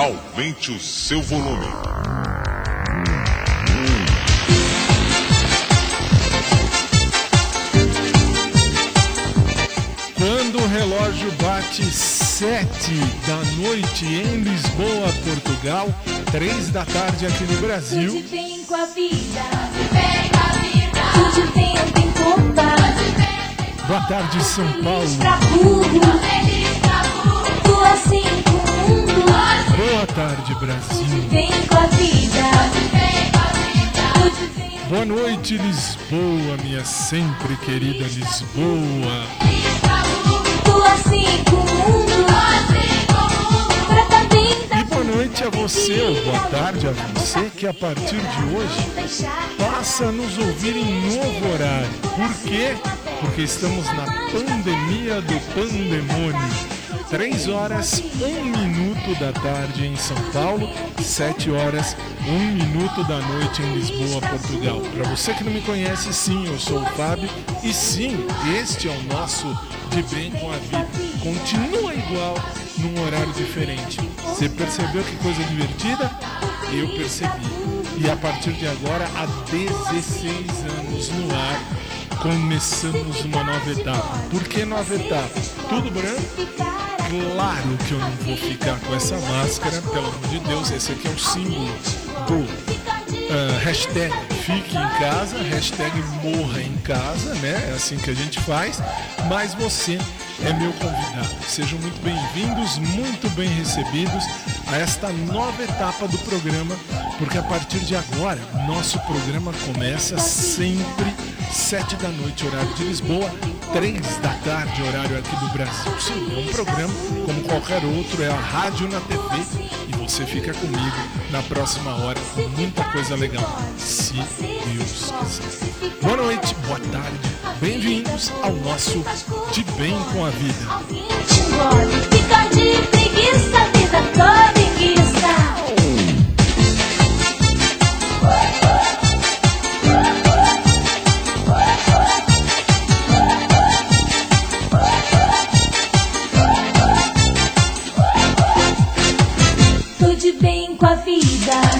Aumente o seu volume. Quando o relógio bate sete da noite em Lisboa, Portugal, três da tarde aqui no Brasil. Tudo bem com a vida, tudo bem, tem conta. Boa tarde, São Paulo. Pra burro, tu assim com o mundo. Boa tarde, Brasil. Boa noite, Lisboa, minha sempre querida Lisboa. E boa noite a você, ou boa tarde a você, que a partir de hoje passa a nos ouvir em novo horário. Por quê? Porque estamos na pandemia do pandemônio. 3 horas, 1 minuto da tarde em São Paulo, 7 horas, 1 minuto da noite em Lisboa, Portugal. Para você que não me conhece, sim, eu sou o Fábio e sim, este é o nosso De Bem com a Vida. Continua igual num horário diferente. Você percebeu que coisa divertida? Eu percebi. E a partir de agora, há 16 anos no ar, começamos uma nova etapa. Por que nova etapa? Tudo branco? Claro que eu não vou ficar com essa máscara, pelo amor de Deus, esse aqui é o símbolo do ah, hashtag fique em casa, hashtag morra em casa, né? É assim que a gente faz. Mas você é meu convidado. Sejam muito bem-vindos, muito bem recebidos a esta nova etapa do programa, porque a partir de agora, nosso programa começa sempre sete da noite, horário de Lisboa, três da tarde, horário aqui do Brasil. Sim, é um programa como qualquer outro, é a rádio na TV e você fica comigo na próxima hora com muita coisa legal, se Deus quiser. Boa noite, boa tarde, bem-vindos ao nosso De Bem com a Vida. Vida,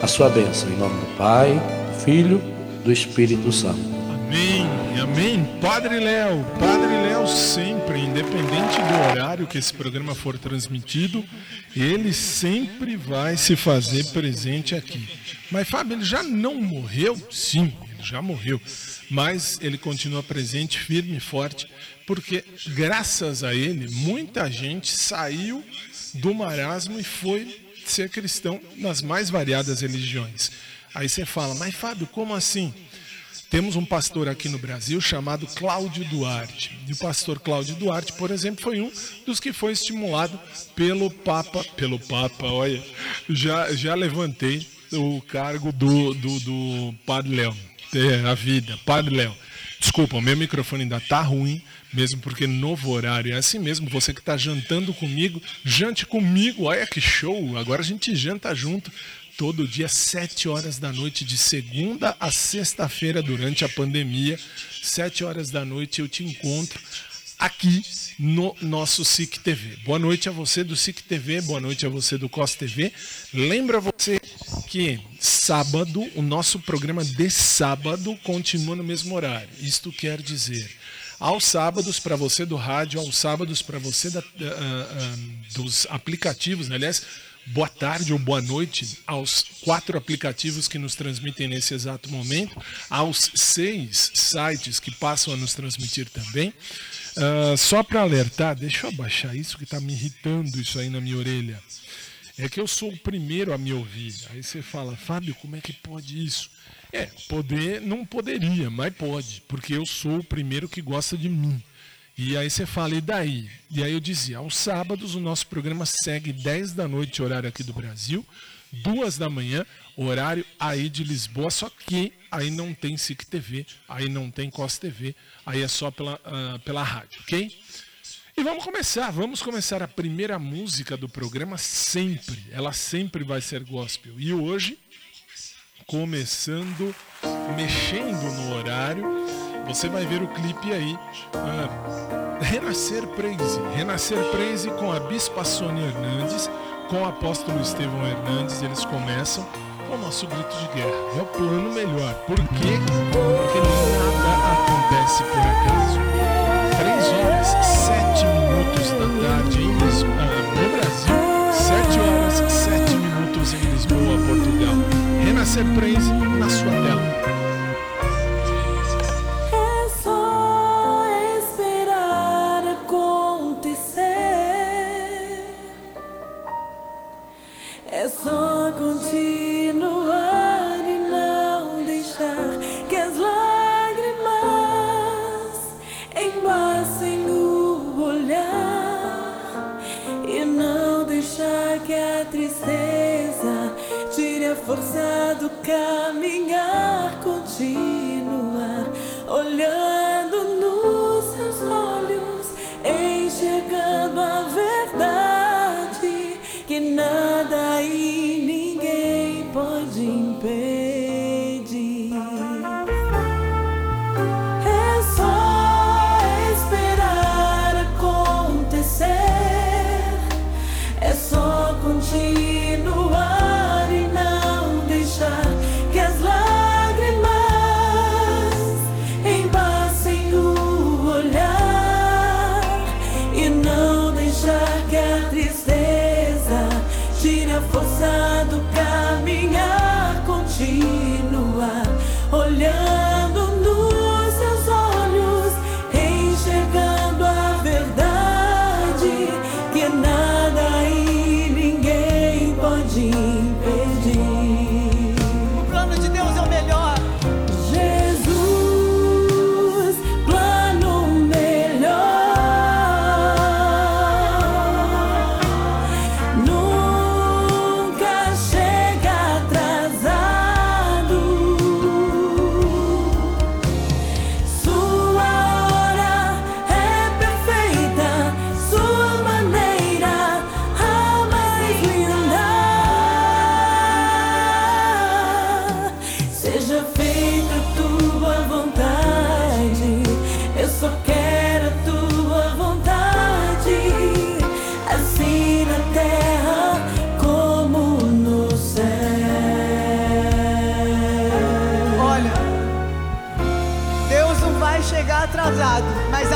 a sua bênção, em nome do Pai, do Filho, do Espírito Santo. Amém, amém. Padre Léo, Padre Léo sempre, independente do horário que esse programa for transmitido, ele sempre vai se fazer presente aqui. Mas Fábio, ele já não morreu? Sim, ele já morreu. Mas ele continua presente, firme e forte, porque graças a ele, muita gente saiu do marasmo e foi ser cristão nas mais variadas religiões. Aí você fala, mas Fábio, como assim? Temos um pastor aqui no Brasil chamado Cláudio Duarte. E o pastor Cláudio Duarte, por exemplo, foi um dos que foi estimulado pelo Papa. Pelo Papa, olha, já, já levantei o cargo do, do, do Padre Léo. É, a vida, Padre Léo. Desculpa, o meu microfone ainda tá ruim, mesmo porque novo horário é assim mesmo. Você que está jantando comigo, jante comigo. Olha que show! Agora a gente janta junto todo dia, sete horas da noite, de segunda a sexta-feira, durante a pandemia. Sete horas da noite eu te encontro aqui no nosso SIC TV. Boa noite a você do SIC TV, boa noite a você do COS TV. Lembra você que sábado, o nosso programa de sábado continua no mesmo horário. Isto quer dizer, aos sábados para você do rádio, aos sábados para você da, uh, uh, dos aplicativos, né? aliás, boa tarde ou boa noite aos quatro aplicativos que nos transmitem nesse exato momento, aos seis sites que passam a nos transmitir também. Uh, só para alertar, deixa eu abaixar isso que está me irritando isso aí na minha orelha. É que eu sou o primeiro a me ouvir. Aí você fala, Fábio, como é que pode isso? É, poder não poderia, mas pode, porque eu sou o primeiro que gosta de mim. E aí você fala, e daí? E aí eu dizia, aos sábados o nosso programa segue 10 da noite, horário aqui do Brasil, 2 da manhã, horário aí de Lisboa, só que aí não tem SIC TV, aí não tem COS TV, aí é só pela, uh, pela rádio, ok? E vamos começar, vamos começar a primeira música do programa sempre, ela sempre vai ser gospel. E hoje, começando, mexendo no horário, você vai ver o clipe aí. Uh, Renascer Praise. Renascer Praise com a Bispa Sônia Hernandes, com o apóstolo Estevão Hernandes. Eles começam com o nosso grito de guerra. É o plano melhor. Por quê? Porque nada acontece por acaso. 3 horas, 7 minutos da tarde em Lisboa, no Brasil. 7 horas, 7 minutos em Lisboa, Portugal. Renascer Praise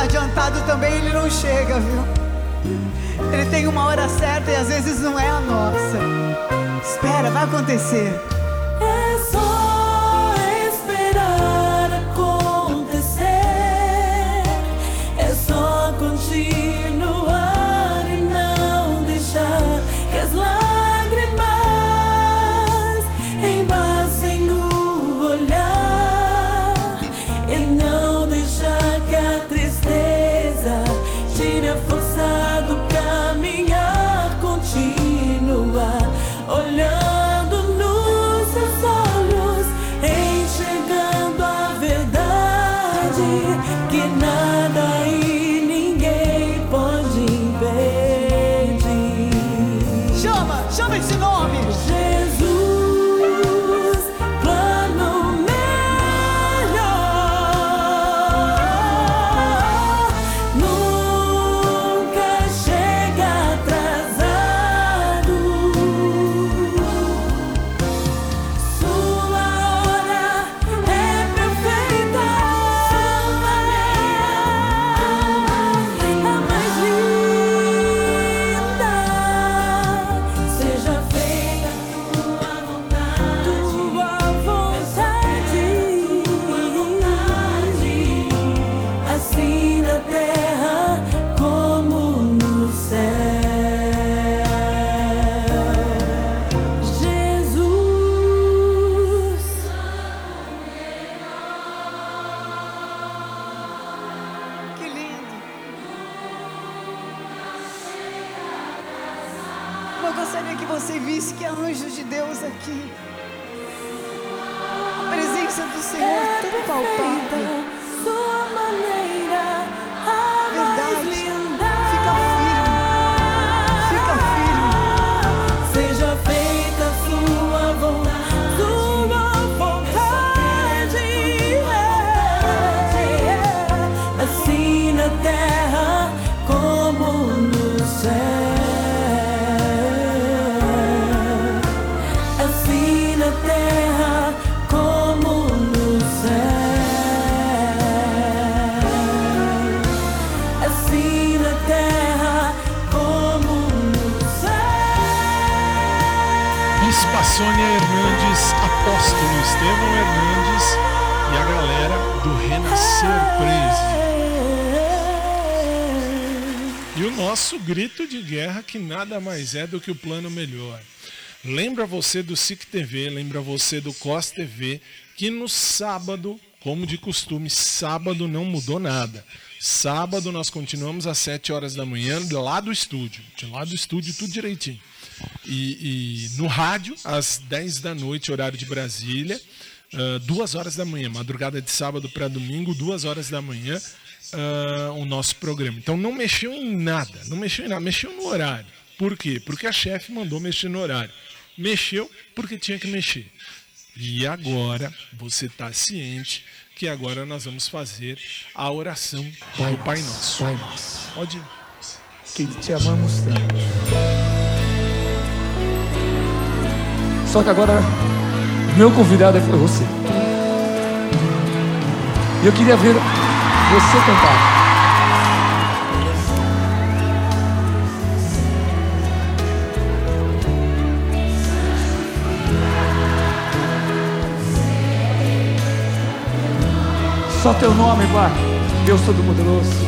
adiantado também ele não chega, viu? Ele tem uma hora certa e às vezes não é a nossa. Espera, vai acontecer. Gostaria que você visse que há anjos de Deus aqui. A presença do Senhor tão palpável. Nosso grito de guerra que nada mais é do que o plano melhor. Lembra você do SIC TV, lembra você do COS TV, que no sábado, como de costume, sábado não mudou nada. Sábado nós continuamos às 7 horas da manhã, lá do estúdio. De lá do estúdio, tudo direitinho. E, e no rádio, às 10 da noite, horário de Brasília, ah, duas horas da manhã, madrugada de sábado para domingo, duas horas da manhã, ah, o nosso programa. Então não mexeu em nada, não mexeu em nada, mexeu no horário. Por quê? Porque a chefe mandou mexer no horário. Mexeu porque tinha que mexer. E agora você está ciente que agora nós vamos fazer a oração do Pai Nosso. Pai nosso, Pode ir. que te amamos tanto. Só que agora, meu convidado foi você. E eu queria ver você cantar. Só teu nome, Pai. Deus Todo-Poderoso.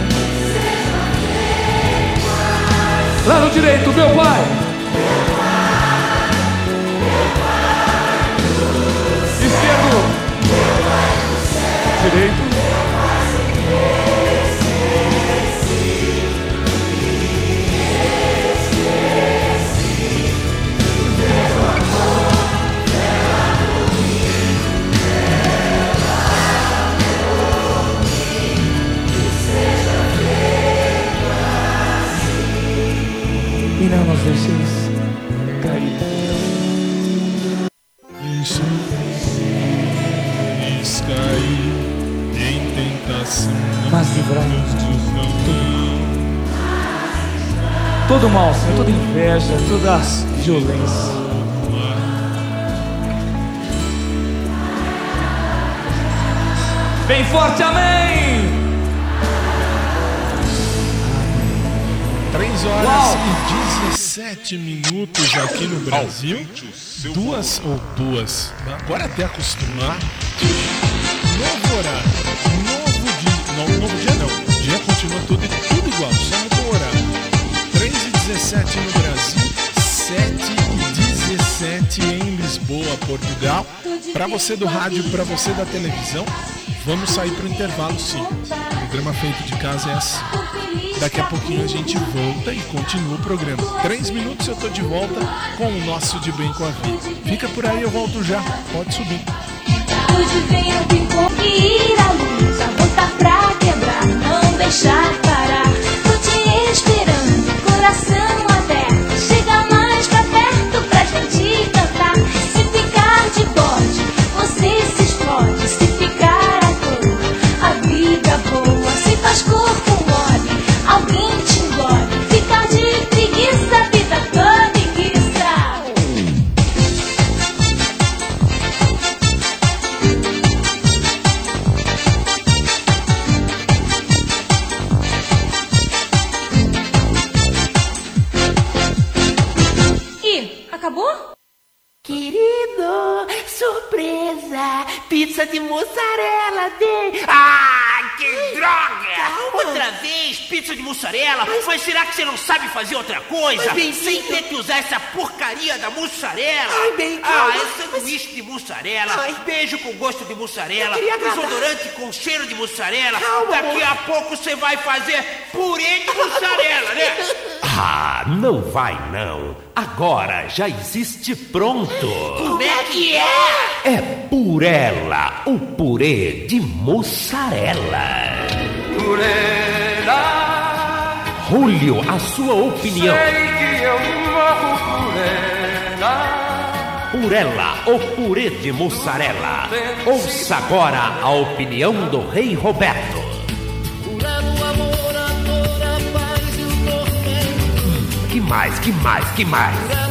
Lado direito, meu pai. Esquerdo. Direito. Não nos deixeis cair. Deixa nos cair em tentação. Mas livrai-nos de todo mal, Senhor, toda inveja, toda violência. Bem forte, amém! 3 horas Uau. e 17 minutos aqui no Brasil. Duas ou duas. Agora até acostumar. Novo horário. Novo dia. Não, novo dia não. O dia continua tudo, tudo igual, só mudou horário. 3 e 17 no Brasil. 7 e 17 em Lisboa, Portugal. Para você do rádio, para você da televisão, vamos sair para o intervalo sim. O programa feito de casa é assim. Daqui a pouquinho a gente volta e continua o programa. Três minutos eu tô de volta com o nosso De Bem com a Vida. Fica por aí, eu volto já. Pode subir. Hoje venho vir conquistar a fazer outra coisa? Mas, bem, Sem ter que usar essa porcaria da mussarela! Ai, bem, Ah, calma, é sanduíche de mussarela, Ai. beijo com gosto de mussarela, desodorante com cheiro de mussarela. Calma, Daqui amor. a pouco você vai fazer purê de mussarela, né? Ah, não vai não. Agora já existe pronto. Como é que é? É Purela, o purê de mussarela. Purela, Julio, a sua opinião. sei que eu morro por ela. Purela, o purê de mussarela. Ouça agora a opinião do Rei Roberto. Que mais, que mais, que mais?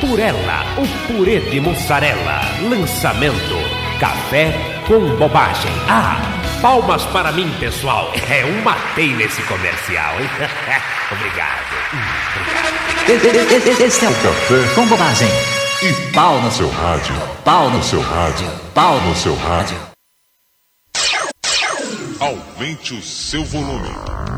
Purela, o purê de mussarela. Lançamento: café com bobagem. Ah, Palmas para mim, pessoal. É um matei nesse comercial, hein? Obrigado. Esse é o café com bobagem. E pau no seu rádio. Pau no seu rádio. Pau no seu rádio. Aumente o seu volume.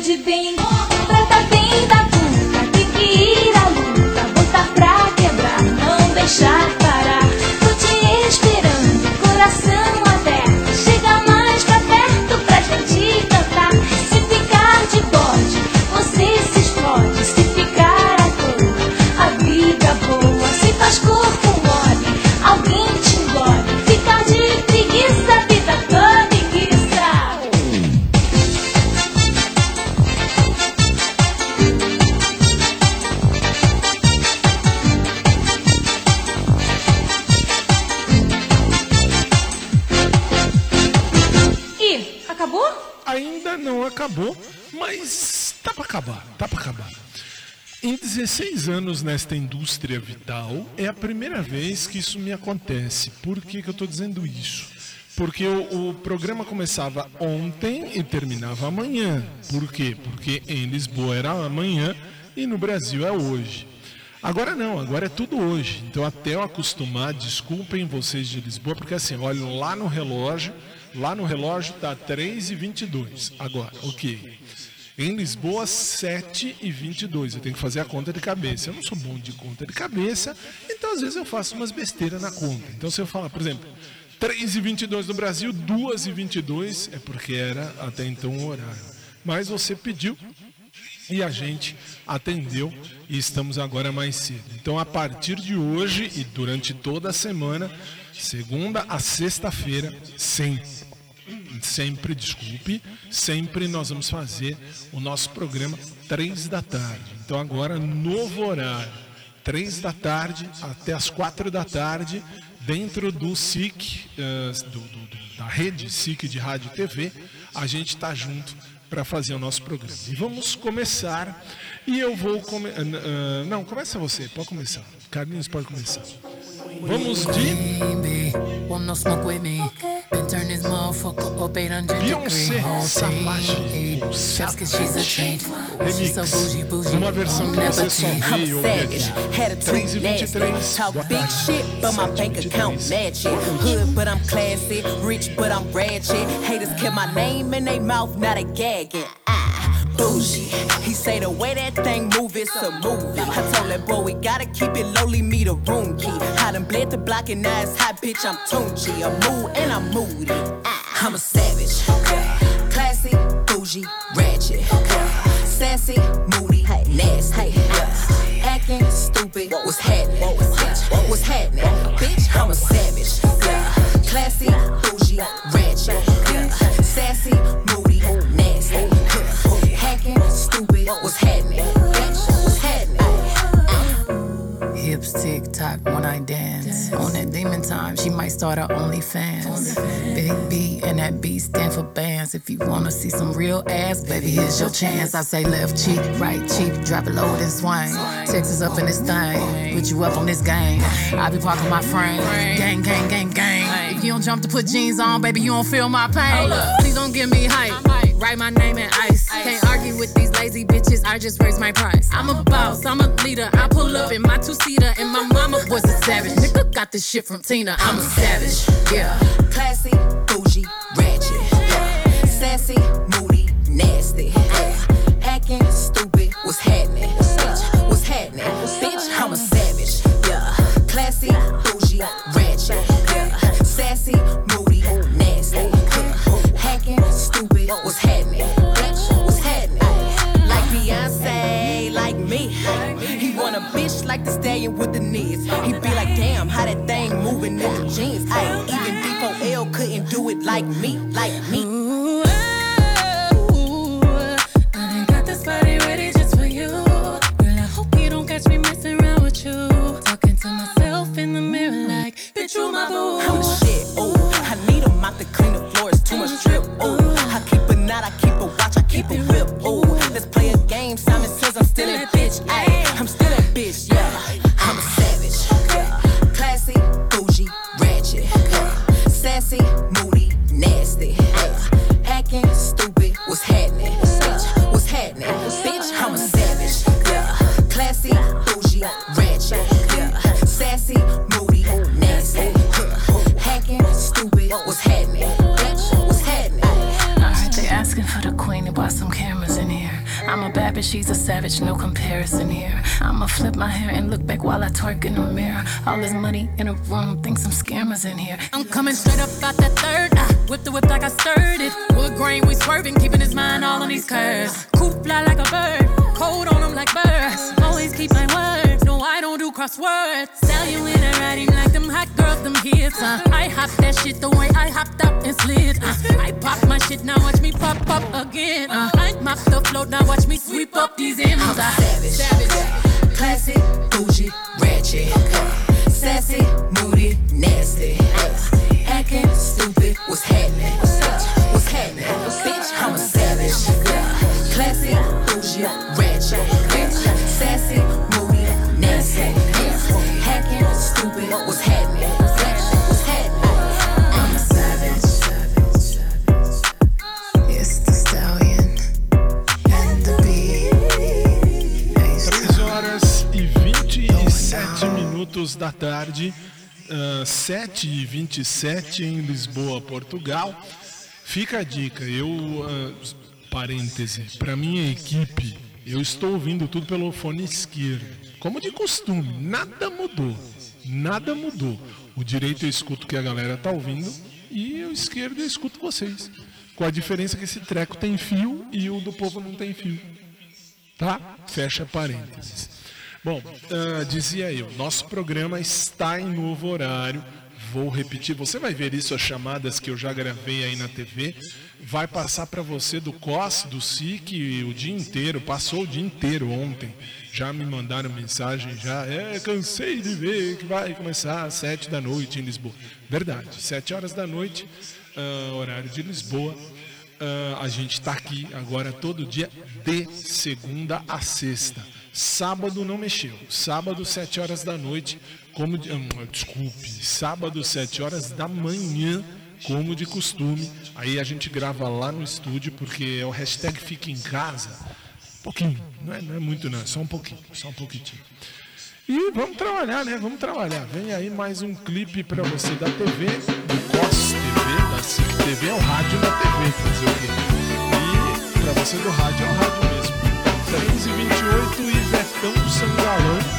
Tudo bem, trata bem da puta. Tem que ir à luta, botar pra quebrar, não deixar acabar, tá pra acabar. Em 16 anos nesta indústria vital, é a primeira vez que isso me acontece. Por que, que eu estou dizendo isso? Porque o, o programa começava ontem e terminava amanhã. Por quê? Porque em Lisboa era amanhã e no Brasil é hoje. Agora não, agora é tudo hoje. Então até eu acostumar, desculpem vocês de Lisboa, porque assim, olham lá no relógio, lá no relógio tá 3 e 22 Agora, ok. Em Lisboa, 7 e 22 Eu tenho que fazer a conta de cabeça. Eu não sou bom de conta de cabeça, então às vezes eu faço umas besteiras na conta. Então se eu falar, por exemplo, 3 e 22 no Brasil, 2 e 22 é porque era até então o horário. Mas você pediu e a gente atendeu e estamos agora mais cedo. Então, a partir de hoje e durante toda a semana, segunda a sexta-feira, sempre, sempre, desculpe, sempre nós vamos fazer o nosso programa três da tarde. Então, agora, novo horário, três da tarde até as quatro da tarde, dentro do SIC, eh, do- do- da rede SIC de Rádio e TV, a gente está junto para fazer o nosso programa. E vamos começar. E eu vou. Come... ah, não, começa você, pode começar. Carlinhos pode começar. Vamos de Baby, want no smoke with me? Then turn this motherfucker up 800 Beyoncé, degrees. Savage, Just cause she's a change. She's so Remix. bougie, bougie. Uma versão que never você só change. vê ouve aqui. Attitude 3 e nasty. 23. Talk Boa big tarde. shit, but my bank account match it. Hood, but I'm classy. Rich, but I'm ratchet. Haters kept my name in their mouth, now they gagging. Ah, bougie. He say the way that thing move, it's a movie. I told that boy we gotta keep it lowly, me the room key. I done bled the block and now it's hot, bitch. I'm Tunchi. I'm mood and I'm moody. Ah, I'm a savage. Classy, bougie, ratchet. Sassy, moody, nasty. Acting stupid, what's happening? Bitch, what's happening? Bitch, I'm a savage. Classy, bougie, ratchet. Sassy, moody, nasty. Hacking, stupid, happening? Bitch, happening? hips tick tock when I dance. On that demon time, she might start her OnlyFans. OnlyFans. Big B and that B stand for bands. If you wanna see some real ass, baby, here's your chance. I say left cheek, right cheek, drop it low then swing. Texas up in this thing, put you up on this game. I be parking my frame, gang, gang, gang, gang. If you don't jump to put jeans on, baby, you don't feel my pain. Please don't give me hype write my name in ice. Can't argue with these lazy bitches, I just raise my price. I'm a boss, I'm a leader. I pull up in my 2C and my mama was a savage. Nigga got this shit from Tina. I'm a savage. Yeah. Classy, bougie, ratchet. Yeah. Sassy, moody, nasty. Yeah. Hacking, stupid, was happening. The with the knees. He be like, damn, how that thing moving in the jeans. Ay, even D4L couldn't do it like me, like me. The floor, now watch me sweep up these M's. I'm e 27 em Lisboa, Portugal. Fica a dica, eu, ah, parêntese, para minha equipe, eu estou ouvindo tudo pelo fone esquerdo. Como de costume, nada mudou. Nada mudou. O direito eu escuto o que a galera tá ouvindo e o esquerdo eu escuto vocês. Com a diferença que esse treco tem fio e o do povo não tem fio. Tá? Fecha parênteses. Bom, ah, dizia eu, nosso programa está em novo horário. Vou repetir, você vai ver isso, as chamadas que eu já gravei aí na TV. Vai passar para você do COS, do SIC, o dia inteiro, passou o dia inteiro ontem. Já me mandaram mensagem, já, é, cansei de ver que vai começar às sete da noite em Lisboa. Verdade, sete horas da noite, ah, horário de Lisboa. Ah, a gente está aqui agora todo dia de segunda a sexta. Sábado não mexeu. Sábado, 7 horas da noite, como de, hum, desculpe, sábado, 7 horas da manhã, como de costume. Aí a gente grava lá no estúdio, porque é o hashtag Fica em Casa. Pouquinho, não é, não é muito não, é só um pouquinho, só um pouquinho. E vamos trabalhar, né? Vamos trabalhar. Vem aí mais um clipe para você da TV, do COS TV, da CIC TV, é o rádio na TV, fazer o quê? E para você do rádio, é o rádio mesmo. 3 e 28 e Betão Sangalão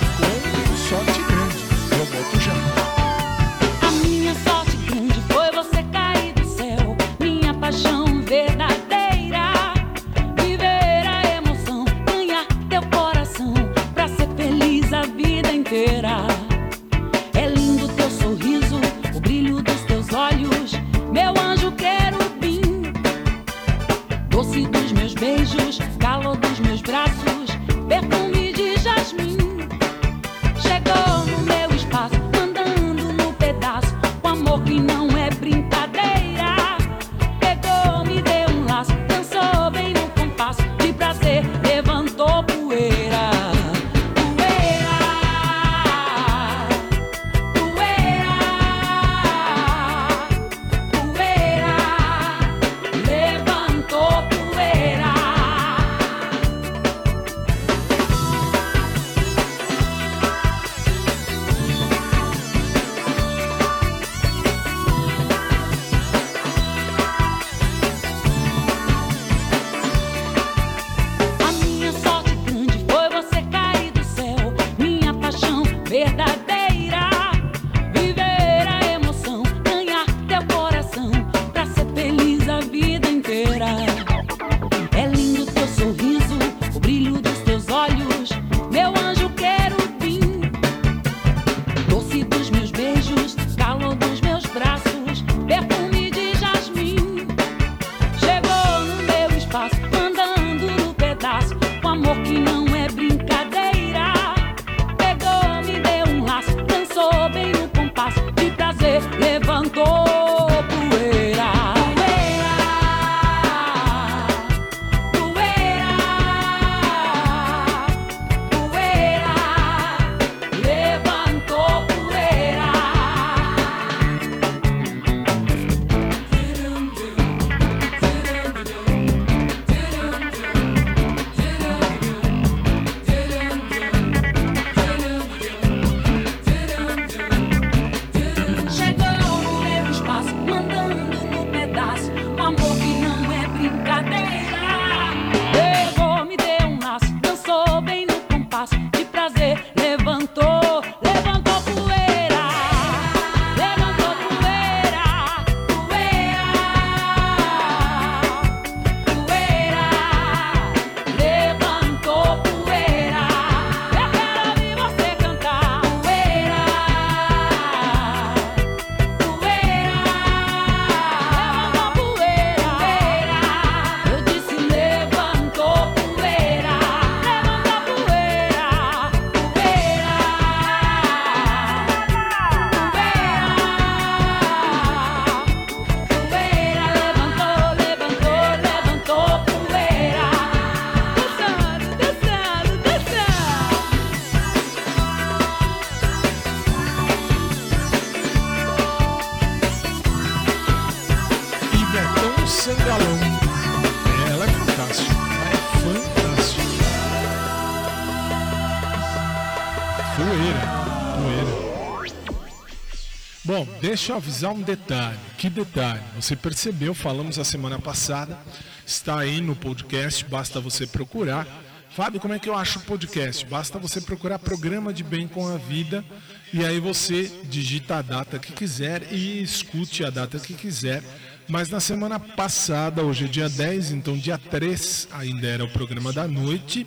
deixa eu avisar um detalhe. Que detalhe? Você percebeu, falamos a semana passada, está aí no podcast, basta você procurar. Fábio, como é que eu acho o podcast? Basta você procurar programa de bem com a vida e aí você digita a data que quiser e escute a data que quiser. Mas na semana passada, hoje é dia 10, então dia 3 ainda era o programa da noite.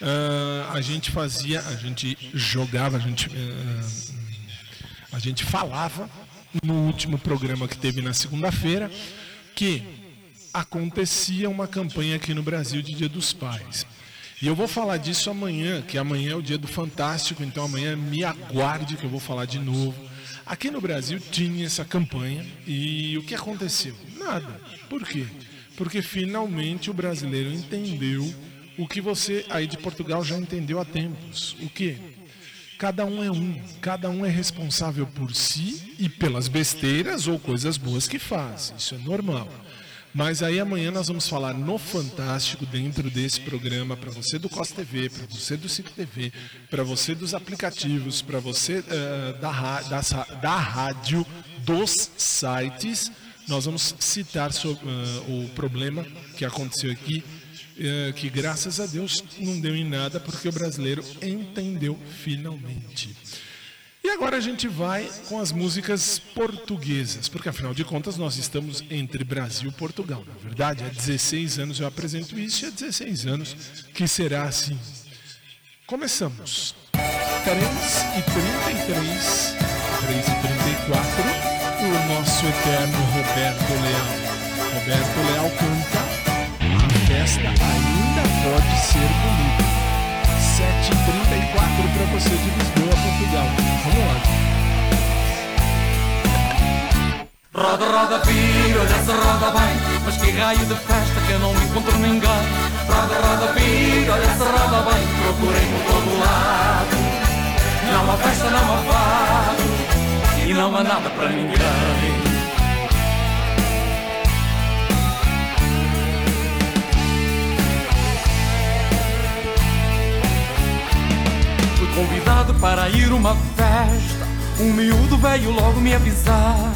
ah, a gente fazia, a gente jogava, a gente ah, a gente falava no último programa que teve na segunda-feira que acontecia uma campanha aqui no Brasil de Dia dos Pais. E eu vou falar disso amanhã, que amanhã é o dia do Fantástico, então amanhã me aguarde que eu vou falar de novo. Aqui no Brasil tinha essa campanha e o que aconteceu? Nada. Por quê? Porque finalmente o brasileiro entendeu o que você aí de Portugal já entendeu há tempos. O quê? Cada um é um, cada um é responsável por si e pelas besteiras ou coisas boas que faz. Isso é normal. Mas aí amanhã nós vamos falar no Fantástico, dentro desse programa, para você do Costa TV, para você do Cico TV, para você dos aplicativos, para você eh, da, ra- da rádio, dos sites. Nós vamos citar sobre, eh, o problema que aconteceu aqui, eh, que graças a Deus não deu em nada, porque o brasileiro entendeu finalmente. E agora a gente vai com as músicas portuguesas, porque afinal de contas nós estamos entre Brasil e Portugal. Na verdade, há 16 anos eu apresento isso e há 16 anos que será assim. Começamos. 3 e 33, 3 e 34, o nosso eterno Roberto Leal. Roberto Leal canta festa ainda pode ser bonita. 7h34 para você de Lisboa, Portugal. Vamos lá. Roda, roda, vira, olha se roda bem Mas que raio de festa que eu não encontro ninguém Roda, roda, vira, olha se roda bem Procurei por todo lado Não há festa, não há fado E não há nada para ninguém convidado para ir uma festa. Um miúdo veio logo me avisar.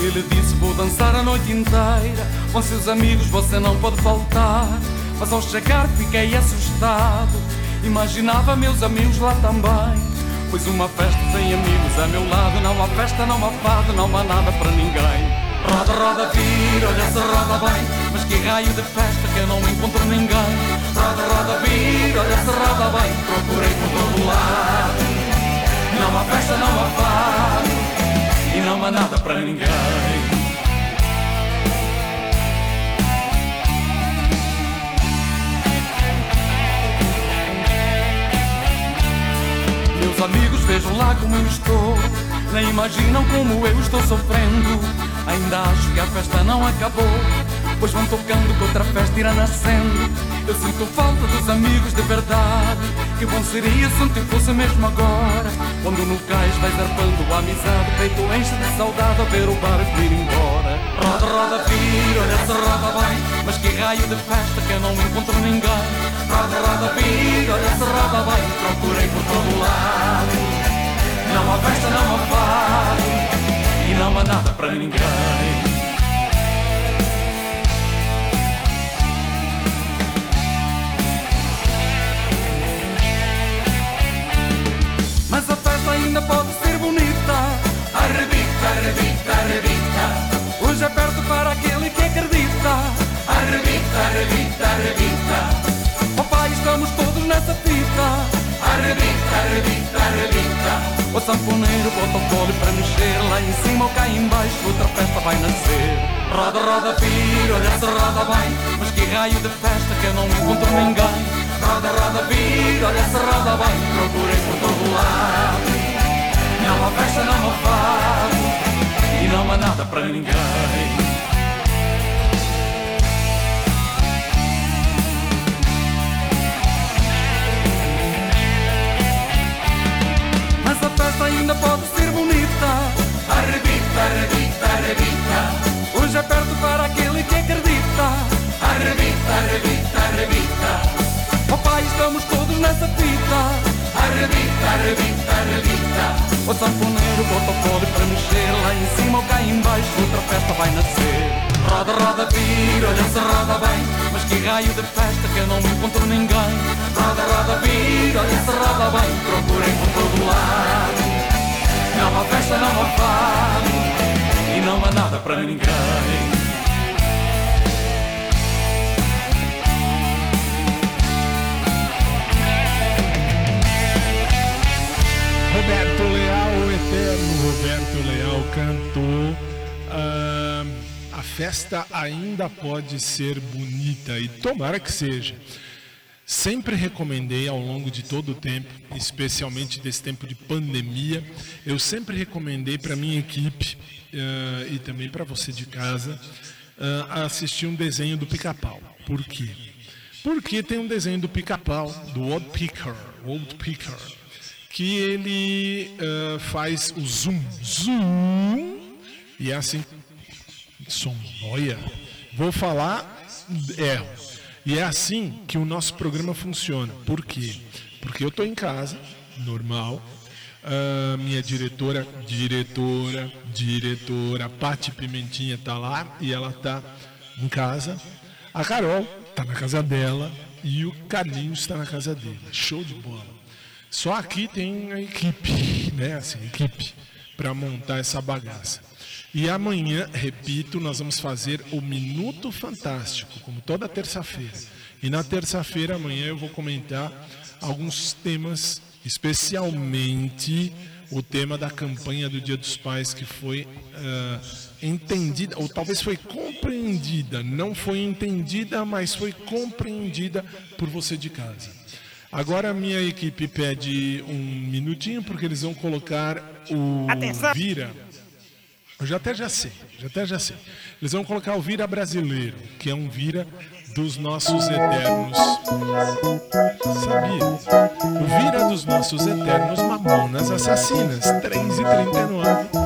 Ele disse vou dançar a noite inteira. Com seus amigos você não pode faltar. Mas ao chegar fiquei assustado. Imaginava meus amigos lá também. Pois uma festa sem amigos a meu lado. Não há festa, não há fado, não há nada para ninguém. Roda, roda, vira, olha se roda bem. Mas que raio de festa que eu não encontro ninguém. Roda, roda, vira, olha se roda bem. Procurei vejam lá como eu estou. Nem imaginam como eu estou sofrendo. Ainda acho que a festa não acabou Pois vão tocando que outra festa irá nascendo. Eu sinto falta dos amigos de verdade. Que bom seria se tempo fosse mesmo agora Quando no cais vais arpando a amizade Peito enche de saudade a ver o barco ir embora. Roda, roda, vira, olha se roda bem Mas que raio de festa que eu não encontro ninguém. Roda, roda, vira, olha se roda bem Procurei por todo lado não há festa, não há fado e não há nada para ninguém. Mas a festa ainda pode ser bonita. Arrebita, arrebita, arrebita. Hoje é perto para aquele que acredita. Arrebita, arrebita, arrebita. Papai, estamos todos nessa fita. Arrebita, arrebita, arrebita. O sanfoneiro bota o colo para mexer Lá em cima ou cá embaixo outra festa vai nascer. Roda, roda, filho, olha se roda bem. Mas que raio de festa que eu não encontro ninguém. Roda, roda, filho, olha se roda bem. Procurei por todo lado. Não há festa, não há fado. E não há nada para ninguém A festa ainda pode ser bonita. Arrebita, arrebita, arrebita. Hoje é perto para aquele que acredita. Arrebita, arrebita, arrebita. Papai, estamos todos nessa fita. Arrebita, arrebita, arrebita. O sanfoneiro bota o pole para mexer Lá em cima ou cá embaixo. Outra festa vai nascer. Roda, roda, vira, olha se roda bem. Mas que raio de festa que eu não encontro ninguém. Roda, roda, vira, olha se roda bem. Procurem por todo lado Não há festa, não há fado E não há nada para ninguém Roberto Leal, o eterno Roberto Leal cantou. a festa ainda pode ser bonita e tomara que seja. Sempre recomendei ao longo de todo o tempo, especialmente desse tempo de pandemia, eu sempre recomendei para minha equipe ah, e também para você de casa ah, assistir um desenho do Pica-Pau. Por quê? Porque tem um desenho do Pica-Pau, do Old Picker, Old Picker, que ele ah, faz o zoom, zoom, e é assim, som, olha, vou falar, erro. E é assim que o nosso programa funciona. Por quê? Porque eu estou em casa, normal, ah, minha diretora, diretora, diretora, Pati Pimentinha tá lá e ela tá em casa. A Carol tá na casa dela e o Carlinhos está na casa dele. Show de bola. Só aqui tem a equipe, né? Assim, equipe para montar essa bagaça. E amanhã, repito, nós vamos fazer o Minuto Fantástico, como toda terça-feira. E na terça-feira, amanhã, eu vou comentar alguns temas, especialmente o tema da campanha do Dia dos Pais, que foi ah, entendida, ou talvez foi compreendida, não foi entendida, mas foi compreendida por você de casa. Agora a minha equipe pede um minutinho, porque eles vão colocar o Atenção! Vira. Eu já até já sei, já até já sei. Eles vão colocar o Vira Brasileiro, que é um Vira dos nossos eternos. Sabia? O Vira dos nossos eternos mamonas assassinas. 3 e 39.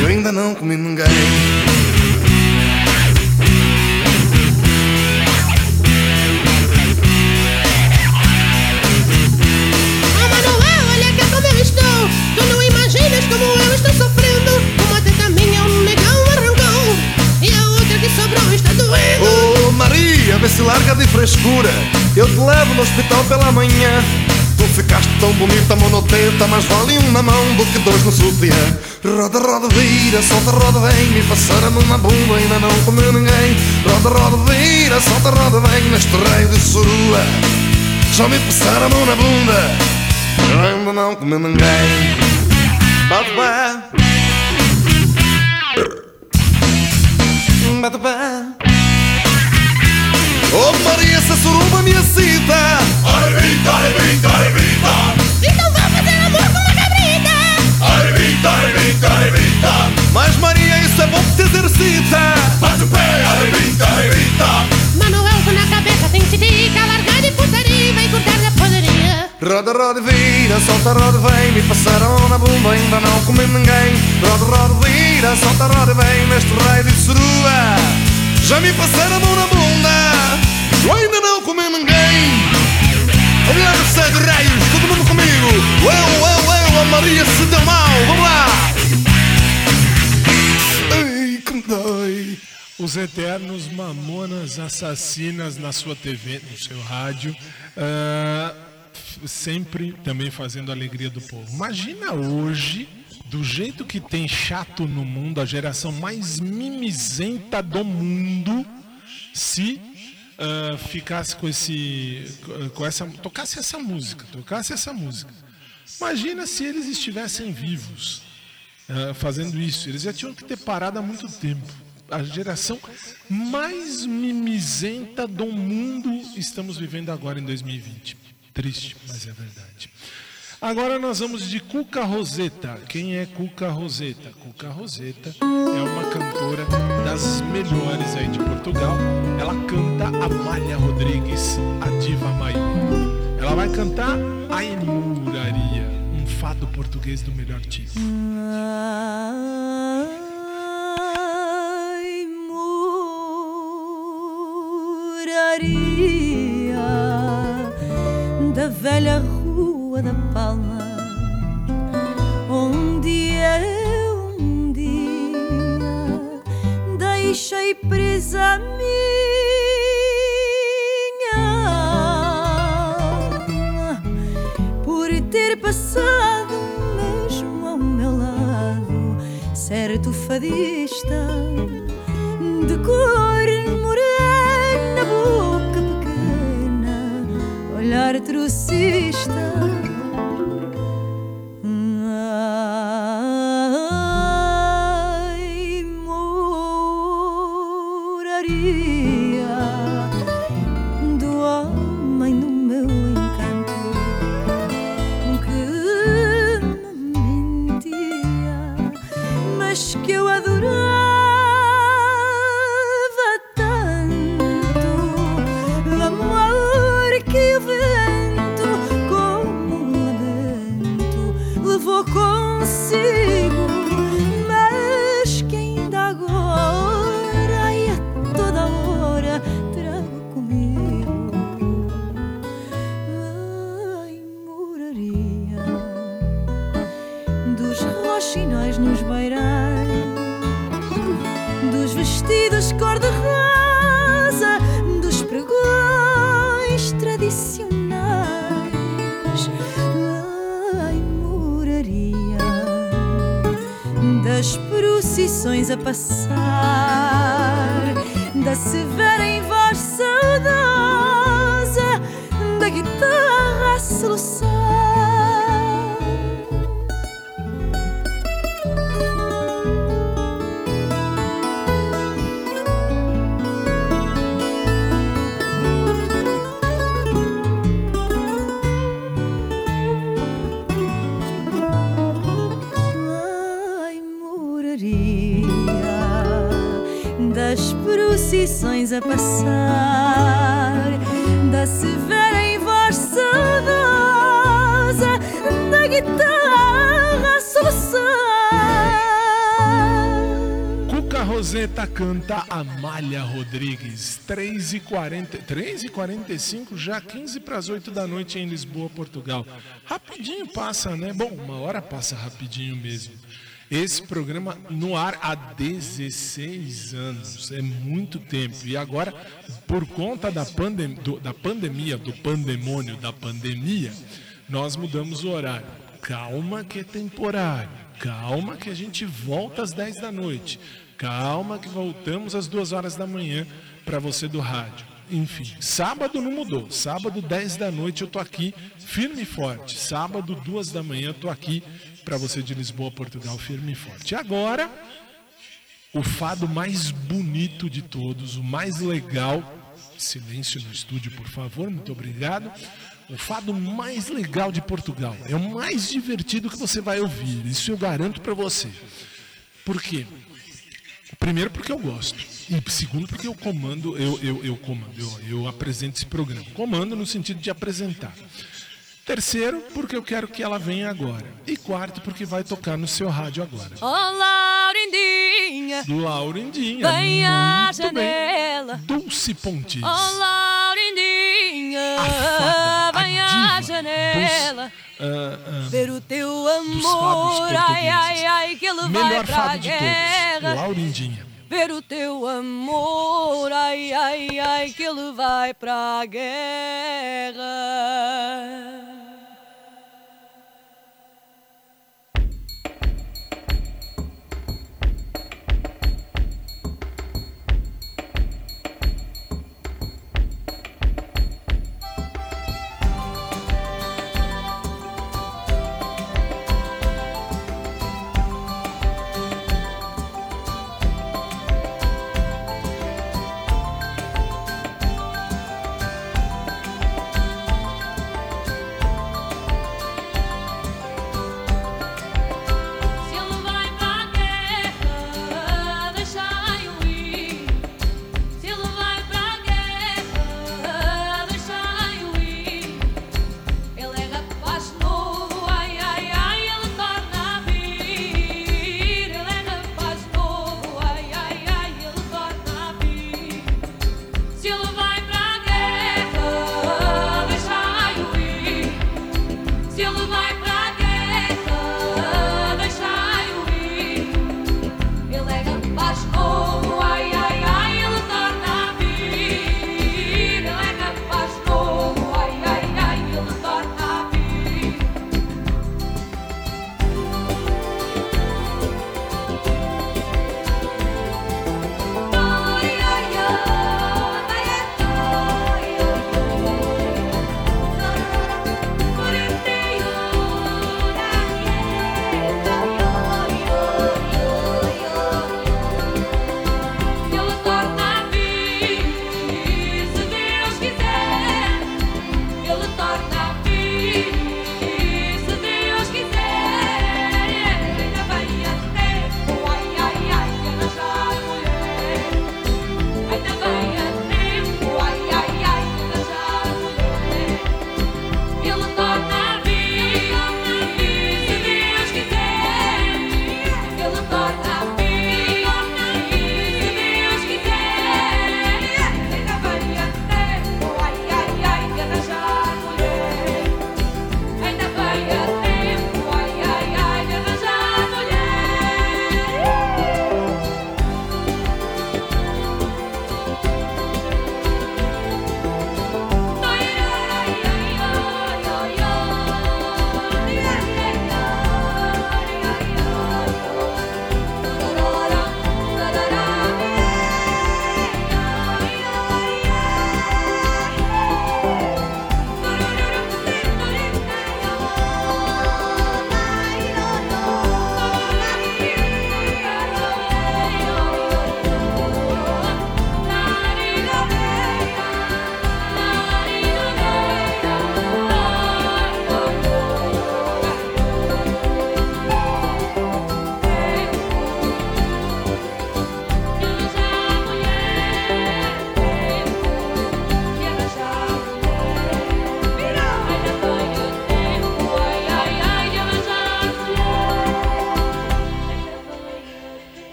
Eu ainda não comi ninguém Ah, Manuel, olha que como eu estou. Tu não imaginas como eu estou sofrendo. Uma teta minha, um negão arrancou. E a outra que sobrou está doendo. Oh Maria, vê se larga de frescura Eu te levo no hospital pela manhã Tu ficaste tão bonita, monoteta Mas vale um na mão do que dois no sutiã Roda, roda, vira, solta, roda, vem Me passaram a mão na bunda, ainda não comeu ninguém. Roda, roda, vira, solta, roda, vem Neste raio de surua. Já me passaram na bunda ainda não comeu ninguém. Bate pé. Bate pé. Oh Maria, essa suruba me excita. Arrebita, arrebita Então vamos fazer amor arrebita Mas Maria, isso é bom que te exercita. Bate o pé, arrebita, arrebita Manuel, com na cabeça tem tica. Largar de putaria e vai cortar na poderia. Roda, roda, vira, solta, roda, vem. Me passaram na bunda, ainda não comi ninguém. Roda, roda, vira, solta, roda, vem. Mestre rei de serua. Já me passaram a mão na bunda Eu ainda não comi ninguém. Céu de raios, todo mundo comigo. Eu, eu, eu, a Maria se deu mal Os eternos mamonas assassinas na sua TV, no seu rádio, f- sempre também fazendo a alegria do povo. Imagina hoje, do jeito que tem chato no mundo, a geração mais mimizenta do mundo, se ah, ficasse com esse, com essa, tocasse essa música, tocasse essa música. Imagina se eles estivessem vivos ah, fazendo isso. Eles já tinham que ter parado há muito tempo. A geração mais mimizenta do mundo estamos vivendo agora em 2020. Triste, mas é verdade. Agora nós vamos de Cuca Roseta. Quem é Cuca Roseta? Cuca Roseta é uma cantora das melhores aí de Portugal. Ela canta Amália Rodrigues, a diva maior. Ela vai cantar a Emuraria, um fado português do melhor tipo. Moraria da velha Rua da Palma, onde eu um dia deixei presa a minha por ter passado mesmo ao meu lado certo fadista de cor olhar trocista. Amália Rodrigues, 3 e 40, 3 e 45 já 15 para as 8 da noite em Lisboa, Portugal. Rapidinho passa, né? Bom, uma hora passa rapidinho mesmo. Esse programa no ar há 16 anos, é muito tempo. E agora, por conta da, pandem do- da pandemia, do pandemônio, da pandemia, nós mudamos o horário. Calma que é temporário. Calma que a gente volta às 10 da noite. Calma que voltamos às 2 horas da manhã para você do rádio. Enfim, sábado não mudou. Sábado, 10 da noite, eu tô aqui firme e forte. Sábado, 2 da manhã, eu tô aqui para você de Lisboa, Portugal, firme e forte. Agora, o fado mais bonito de todos, o mais legal. Silêncio no estúdio, por favor, muito obrigado. O fado mais legal de Portugal. É o mais divertido que você vai ouvir. Isso eu garanto para você. Por quê? Primeiro porque eu gosto. E segundo porque eu comando, eu, eu, eu comando, eu, eu apresento esse programa. Comando no sentido de apresentar. Terceiro, porque eu quero que ela venha agora. E quarto, porque vai tocar no seu rádio agora. Oh, Laurindinha, Laurindinha. vem muito janela. Bem. Dulce Pontes. Oh, Laurindinha, à janela. Ah, ah, Ver o teu amor, ai, ai, ai, que ele vai melhor pra de todos. guerra. Laurindinha. Ver o teu amor, ai, ai, ai, que ele vai pra guerra.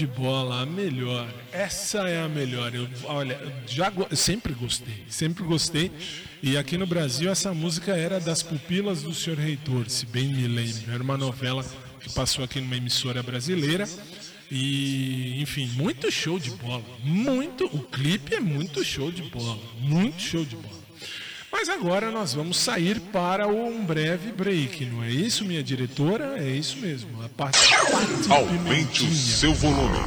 De bola, a melhor. Essa é a melhor. Eu, olha, já sempre gostei, sempre gostei. E aqui no Brasil essa música era das pupilas do Sr. Reitor, se bem me lembro. Era uma novela que passou aqui numa emissora brasileira. E, enfim, muito show de bola. Muito, o clipe é muito show de bola, muito show de bola. Mas agora nós vamos sair para um breve break, não é isso, minha diretora? É isso mesmo. A parte, parte Aumente o seu volume.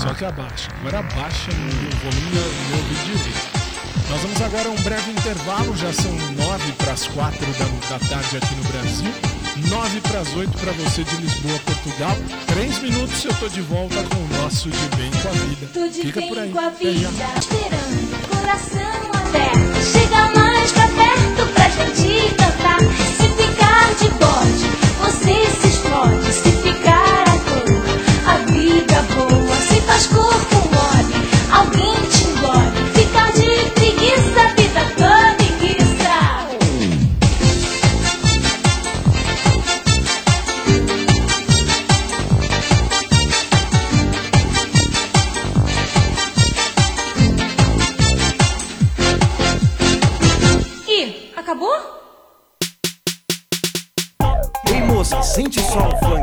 Só que abaixa. Agora abaixa no volume do meu vídeo direito. Nós vamos agora a um breve intervalo, já são nove para as quatro da, da tarde aqui no Brasil, nove para as oito para você de Lisboa, Portugal. Três minutos eu tô de volta com o nosso De Bem com a Vida. Tô de Fica bem por aí. com a vida, esperando, coração I'll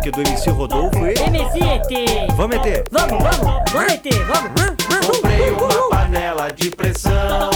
funk do MC Rodolfo e. MC ET. Vamos meter. Vamos, vamos, vamos meter, vamos. Comprei uma panela de pressão.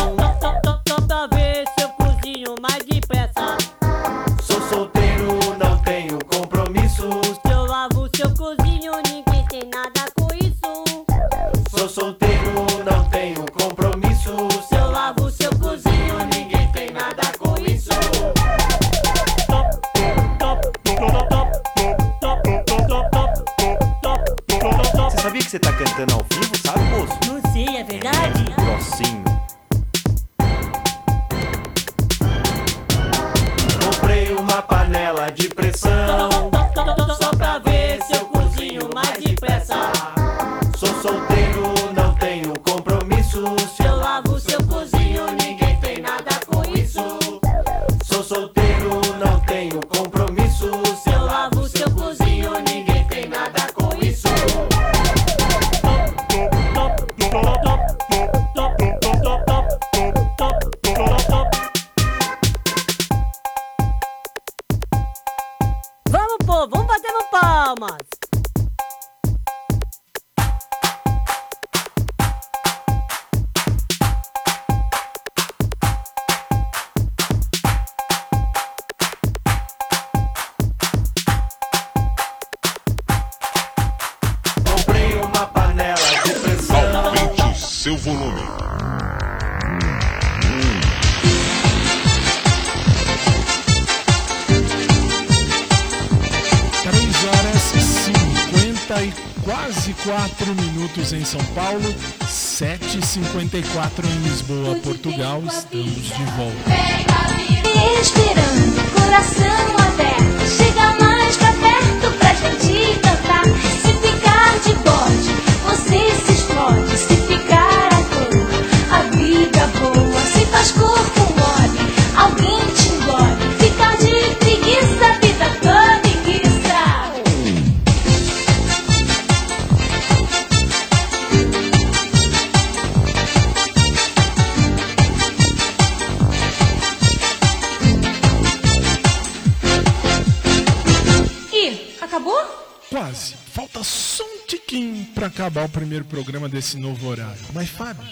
Acabar o primeiro programa desse novo horário. Mas, Fábio,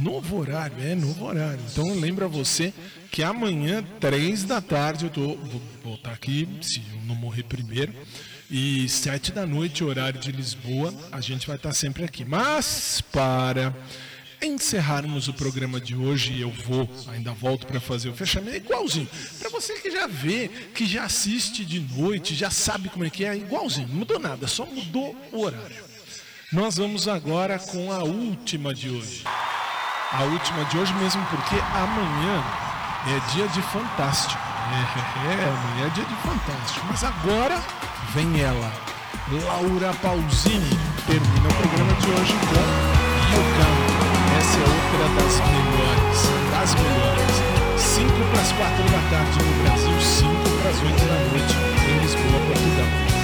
novo horário, é novo horário. Então lembra você que amanhã, três da tarde, eu tô. Vou voltar aqui, se eu não morrer primeiro. E sete da noite, horário de Lisboa, a gente vai estar sempre aqui. Mas para encerrarmos o programa de hoje, eu vou, ainda volto para fazer o fechamento, é igualzinho. Para você que já vê, que já assiste de noite, já sabe como é que é, igualzinho, não mudou nada, só mudou o horário. Nós vamos agora com a última de hoje. A última de hoje mesmo porque amanhã é dia de fantástico. É, é, amanhã é dia de fantástico. Mas agora vem ela, Laura Pausini. Termina o programa de hoje com Yukam. Essa é outra das melhores, das melhores. 5 para as 4 da tarde no Brasil, 5 para as 8 da noite em Lisboa, Portugal.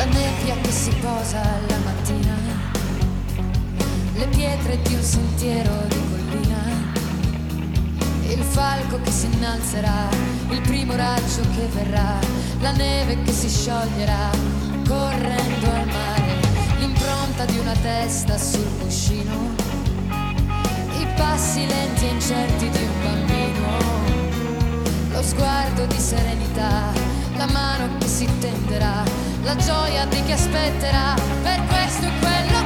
La nebbia che si posa la mattina, le pietre di un sentiero di collina, il falco che si innalzerà, il primo raggio che verrà, la neve che si scioglierà, correndo al mare, l'impronta di una testa sul cuscino, i passi lenti e incerti di un bambino, lo sguardo di serenità, la mano che si tenderà, la gioia di chi aspetterà, per questo è quello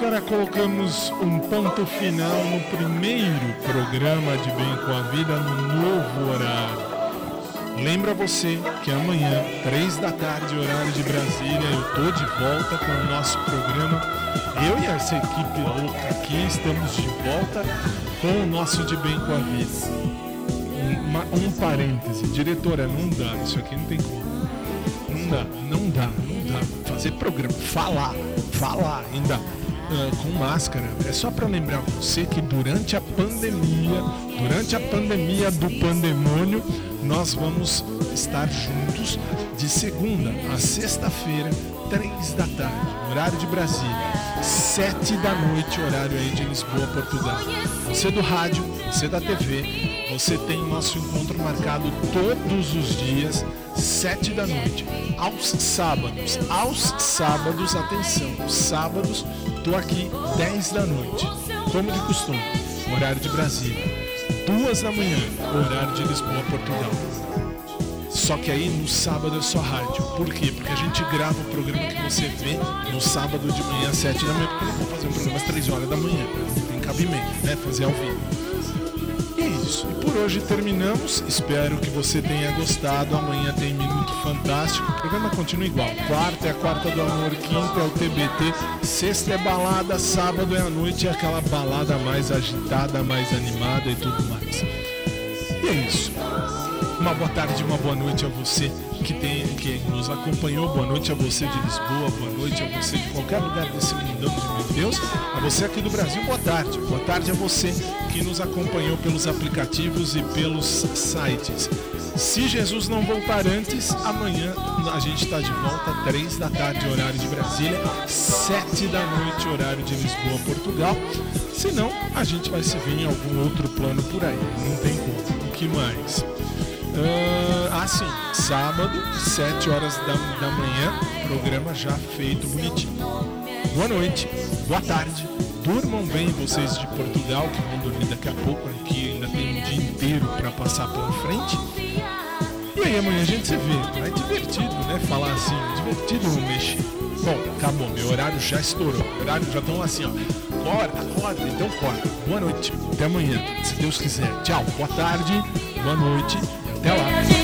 máscara, colocamos um ponto final no primeiro programa de Bem com a Vida no novo horário. Lembra você que amanhã, três da tarde, horário de Brasília, eu tô de volta com o nosso programa. Eu e essa equipe louca aqui estamos de volta com o nosso De Bem com a Vida. Uma- um parêntese, diretora, não dá, isso aqui não tem como. Não dá, não dá, não dá. Fazer programa, falar, falar ainda ah, com máscara. É só para lembrar você que durante a pandemia, durante a pandemia do pandemônio, nós vamos estar juntos de segunda a sexta-feira, três da tarde, horário de Brasília, sete da noite, horário aí de Lisboa, Portugal. Você do rádio, você da TV, você tem nosso encontro marcado todos os dias, sete da noite, aos sábados. Aos sábados, atenção, sábados, tô aqui 10 da noite, como de costume, horário de Brasília. Duas da manhã, horário de Lisboa, Portugal. Só que aí no sábado é só rádio. Por quê? Porque a gente grava o programa que você vê no sábado de manhã às 7 da manhã, porque eu não vou fazer um programa às 3 horas da manhã. Não tem cabimento, né? Fazer ao vivo. E é isso. E por hoje terminamos. Espero que você tenha gostado. Amanhã tem Minuto Fantástico. O programa continua igual. Quarta é a quarta do amor, quinta é o TBT, sexta é balada, sábado é a noite, é aquela balada mais agitada, mais animada e tudo mais. E é isso. Uma boa tarde, uma boa noite a você que, tem, que nos acompanhou. Boa noite a você de Lisboa, boa noite a você de qualquer lugar desse mundão de meu Deus. A você aqui do Brasil, boa tarde. Boa tarde a você que nos acompanhou pelos aplicativos e pelos sites. Se Jesus não voltar antes, amanhã a gente está de volta, 3 da tarde, horário de Brasília, 7 da noite, horário de Lisboa, Portugal. Se não, a gente vai se ver em algum outro plano por aí. Não tem como. O que mais? Ah, ah, sim, sábado, 7 horas da, da manhã, programa já feito bonitinho. Boa noite, boa tarde, durmam bem vocês de Portugal, que vão dormir daqui a pouco, aqui ainda tem um dia inteiro para passar pela frente. E aí amanhã a gente se vê. É divertido, né? Falar assim, divertido mexer. Bom, acabou, meu horário já estourou. O horário já estão assim, ó. Acorda, acorda, então acorda. Boa noite, até amanhã, se Deus quiser. Tchau, boa tarde, boa noite, até lá.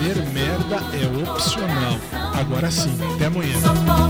fazer merda é opcional. Agora sim, até amanhã.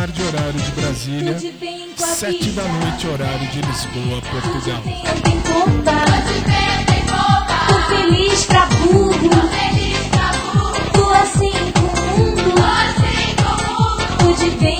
tarde, horário de Brasília. Sete da noite, horário de Lisboa, Portugal. Tem conta. Tô feliz pra burro. Assim Tô assim com o mundo. Tô de bem